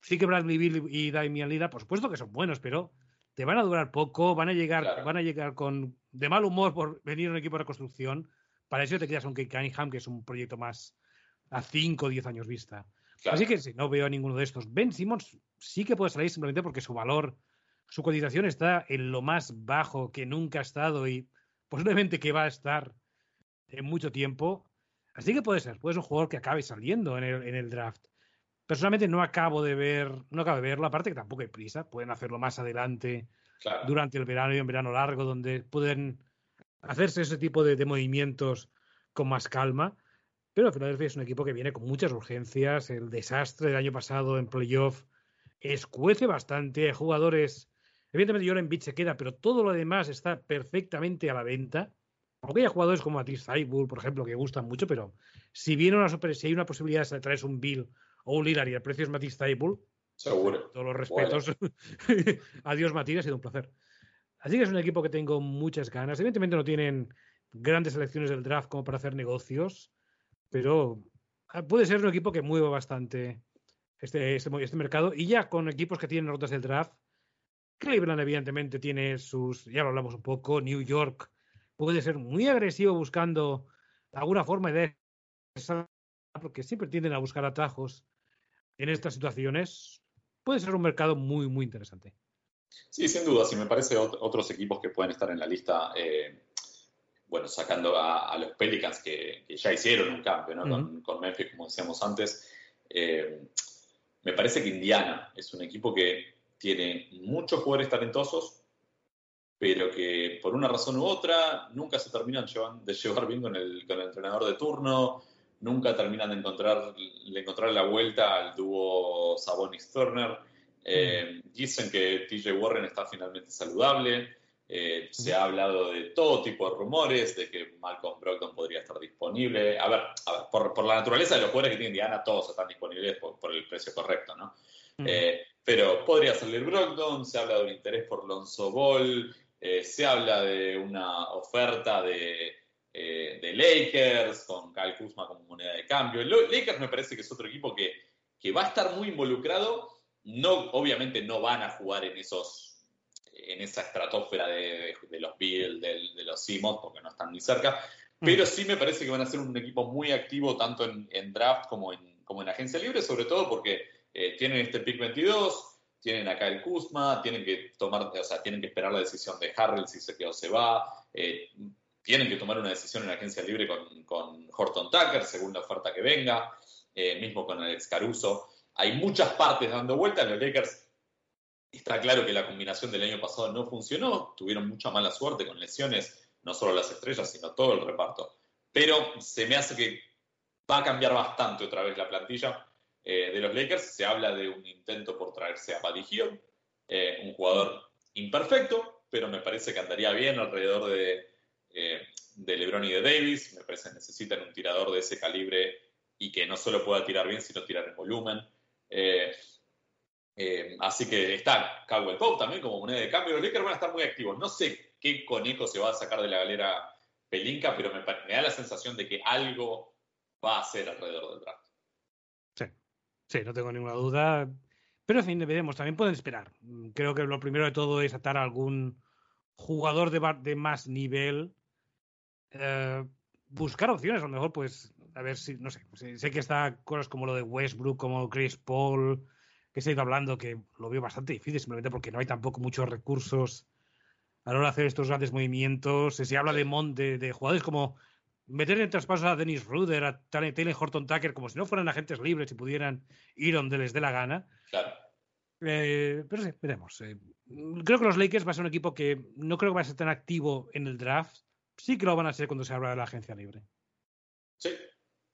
S2: sí que Bradley Bill y Damian Lillard, por supuesto que son buenos, pero te van a durar poco, van a llegar, van a llegar con de mal humor por venir a un equipo de reconstrucción. Para eso te quedas con Kate Cunningham, que es un proyecto más a 5 o 10 años vista. Así que si no veo a ninguno de estos. Ben Simmons sí que puede salir simplemente porque su valor, su cotización está en lo más bajo que nunca ha estado y posiblemente que va a estar en mucho tiempo. Así que puede ser, puede ser un jugador que acabe saliendo en el, en el draft. Personalmente no acabo de ver, no acabo de verlo, aparte que tampoco hay prisa, pueden hacerlo más adelante durante el verano y en verano largo, donde pueden hacerse ese tipo de, movimientos con más calma. Pero Philadelphia es un equipo que viene con muchas urgencias. El desastre del año pasado en playoff escuece bastante. Jugadores, evidentemente Joran Beach se queda, pero todo lo demás está perfectamente a la venta. Aunque hay jugadores como Matisse Zaibul, por ejemplo, que gustan mucho, pero si viene una super, si hay una posibilidad de traerse un Bill o un Lillard y el precio es Matisse Taipool.
S1: Seguro.
S2: Todos los respetos. Adiós, Matías, ha sido un placer. Así que es un equipo que tengo muchas ganas. Evidentemente no tienen grandes selecciones del draft como para hacer negocios, pero ah, puede ser un equipo que mueva bastante este, este, este, mercado. Y ya con equipos que tienen rotas del draft, Cleveland evidentemente tiene sus, ya lo hablamos un poco, New York puede ser muy agresivo buscando alguna forma de porque siempre tienden a buscar atajos en estas situaciones, puede ser un mercado muy, muy interesante.
S1: Sí, sin duda, sí me parece otros equipos que pueden estar en la lista, eh, bueno, sacando a, los Pelicans que, ya hicieron un cambio, ¿no? con, Memphis, como decíamos antes. Eh, me parece que Indiana es un equipo que tiene muchos jugadores talentosos, pero que por una razón u otra nunca se terminan de llevar bien con el, con el entrenador de turno, nunca terminan de encontrar, de encontrar la vuelta al dúo Sabonis-Turner. Eh, dicen que TJ Warren está finalmente saludable. Eh, se ha hablado de todo tipo de rumores, de que Malcolm Brogdon podría estar disponible. A ver, por, la naturaleza de los jugadores que tiene Indiana, todos están disponibles por, el precio correcto, ¿no? Mm. Eh, pero podría salir Brogdon, se habla de un interés por Lonzo Ball, se habla de una oferta de, de Lakers, con Kyle Kuzma como moneda de cambio. Lakers me parece que es otro equipo que, que va a estar muy involucrado. No, obviamente no van a jugar en esos en esa estratosfera de, los Bills, de, los Simons, porque no están ni cerca, mm. pero sí me parece que van a ser un equipo muy activo tanto en, draft como en, como en agencia libre, sobre todo porque eh, tienen este pick 22, tienen acá el Kuzma, tienen que tomar, o sea, tienen que esperar la decisión de Harrell si se queda o se va. Eh, tienen que tomar una decisión en la agencia libre con, Horton Tucker, según la oferta que venga, eh, mismo con Alex Caruso. Hay muchas partes dando vueltas. Los Lakers, está claro que la combinación del año pasado no funcionó, tuvieron mucha mala suerte con lesiones, no solo las estrellas, sino todo el reparto. Pero se me hace que va a cambiar bastante otra vez la plantilla eh, de los Lakers. Se habla de un intento por traerse a Buddy Hill, eh, un jugador imperfecto, pero me parece que andaría bien alrededor de eh, de LeBron y de Davis. Me parece que necesitan un tirador de ese calibre y que no solo pueda tirar bien, sino tirar en volumen. Eh, eh, así que está Caldwell Pope también como moneda de cambio. Los Lakers van a estar muy activos. No sé qué conejo se va a sacar de la galera Pelinka, pero me, da la sensación de que algo va a hacer alrededor del draft.
S2: Sí, sí, no tengo ninguna duda. Pero en fin, veremos, también pueden esperar. Creo que lo primero de todo es atar a algún jugador de, de más nivel eh, buscar opciones, a lo mejor, pues, a ver si, no sé, sé que está cosas como lo de Westbrook, como Chris Paul, que se ha ido hablando, que lo veo bastante difícil, simplemente porque no hay tampoco muchos recursos a la hora de hacer estos grandes movimientos. Se habla de, de, de jugadores como meter en traspasos a Dennis Ruder, a Taylor Horton Tucker, como si no fueran agentes libres y pudieran ir donde les dé la gana.
S1: Claro.
S2: Eh, pero sí, veremos. Eh, creo que los Lakers va a ser un equipo que no creo que va a ser tan activo en el draft, sí que lo van a ser cuando se habla de la agencia libre.
S1: Sí,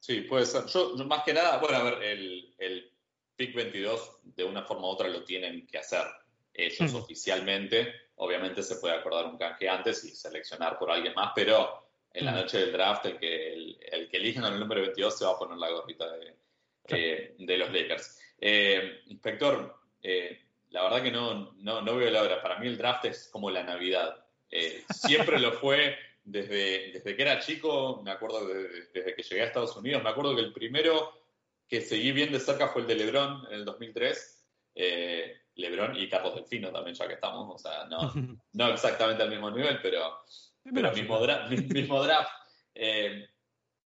S1: sí, puede ser. Yo, más que nada, bueno, a ver, el, el pick 22 de una forma u otra lo tienen que hacer ellos oficialmente. Obviamente se puede acordar un canje antes y seleccionar por alguien más, pero en la noche del draft el que, el, que eligen el número 22 se va a poner la gorrita de, eh, de los Lakers. Eh, inspector, eh, la verdad que no, no, no, veo la hora. Para mí el draft es como la Navidad. siempre lo fue desde, desde que era chico, me acuerdo desde que llegué a Estados Unidos, me acuerdo que el primero que seguí bien de cerca fue el de Lebron en el 2003. Eh, Lebron y Carlos Delfino también, ya que estamos, o sea, no, no exactamente al mismo nivel, pero, pero mismo, draft, mismo draft. Eh,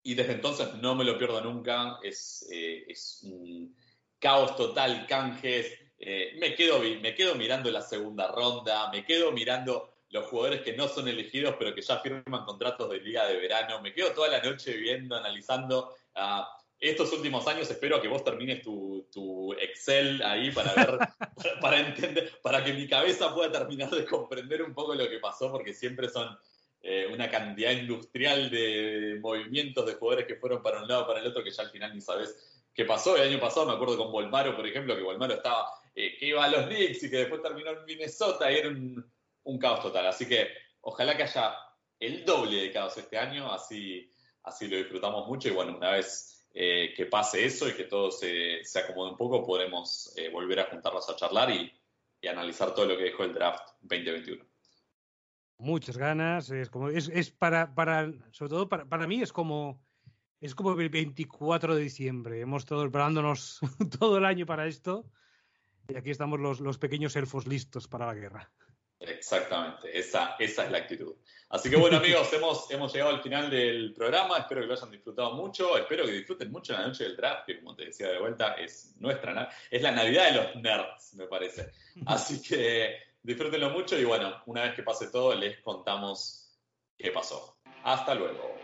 S1: y desde entonces no me lo pierdo nunca, es, eh, es un caos total, canjes. me, quedo, me quedo mirando la segunda ronda, me quedo mirando los jugadores que no son elegidos, pero que ya firman contratos de liga de verano. Me quedo toda la noche viendo, analizando. Uh, estos últimos años espero que vos termines tu, tu Excel ahí para ver, para, entender, para que mi cabeza pueda terminar de comprender un poco lo que pasó, porque siempre son eh, una cantidad industrial de movimientos de jugadores que fueron para un lado para el otro que ya al final ni sabes qué pasó. El año pasado me acuerdo con Volmaro, por ejemplo, que Volmaro estaba, eh, que iba a los Knicks y que después terminó en Minnesota y era un, un caos total. Así que ojalá que haya el doble de caos este año, así, así lo disfrutamos mucho y bueno, una vez eh, que pase eso y que todo se, se acomode un poco, podremos eh, volver a juntarnos a charlar y, analizar todo lo que dejó el draft 2021.
S2: Muchas ganas, es como es, es para, para, sobre todo para, para mí es como Es como el 24 de diciembre. Hemos estado preparándonos todo el año para esto. Y aquí estamos los, los pequeños elfos listos para la guerra.
S1: Exactamente, esa, esa es la actitud. Así que bueno amigos, hemos, hemos llegado al final del programa, espero que lo hayan disfrutado mucho, espero que disfruten mucho la noche del draft, que como te decía de vuelta, es nuestra, es la Navidad de los nerds, me parece. Así que disfrútenlo mucho y bueno, una vez que pase todo les contamos qué pasó. Hasta luego.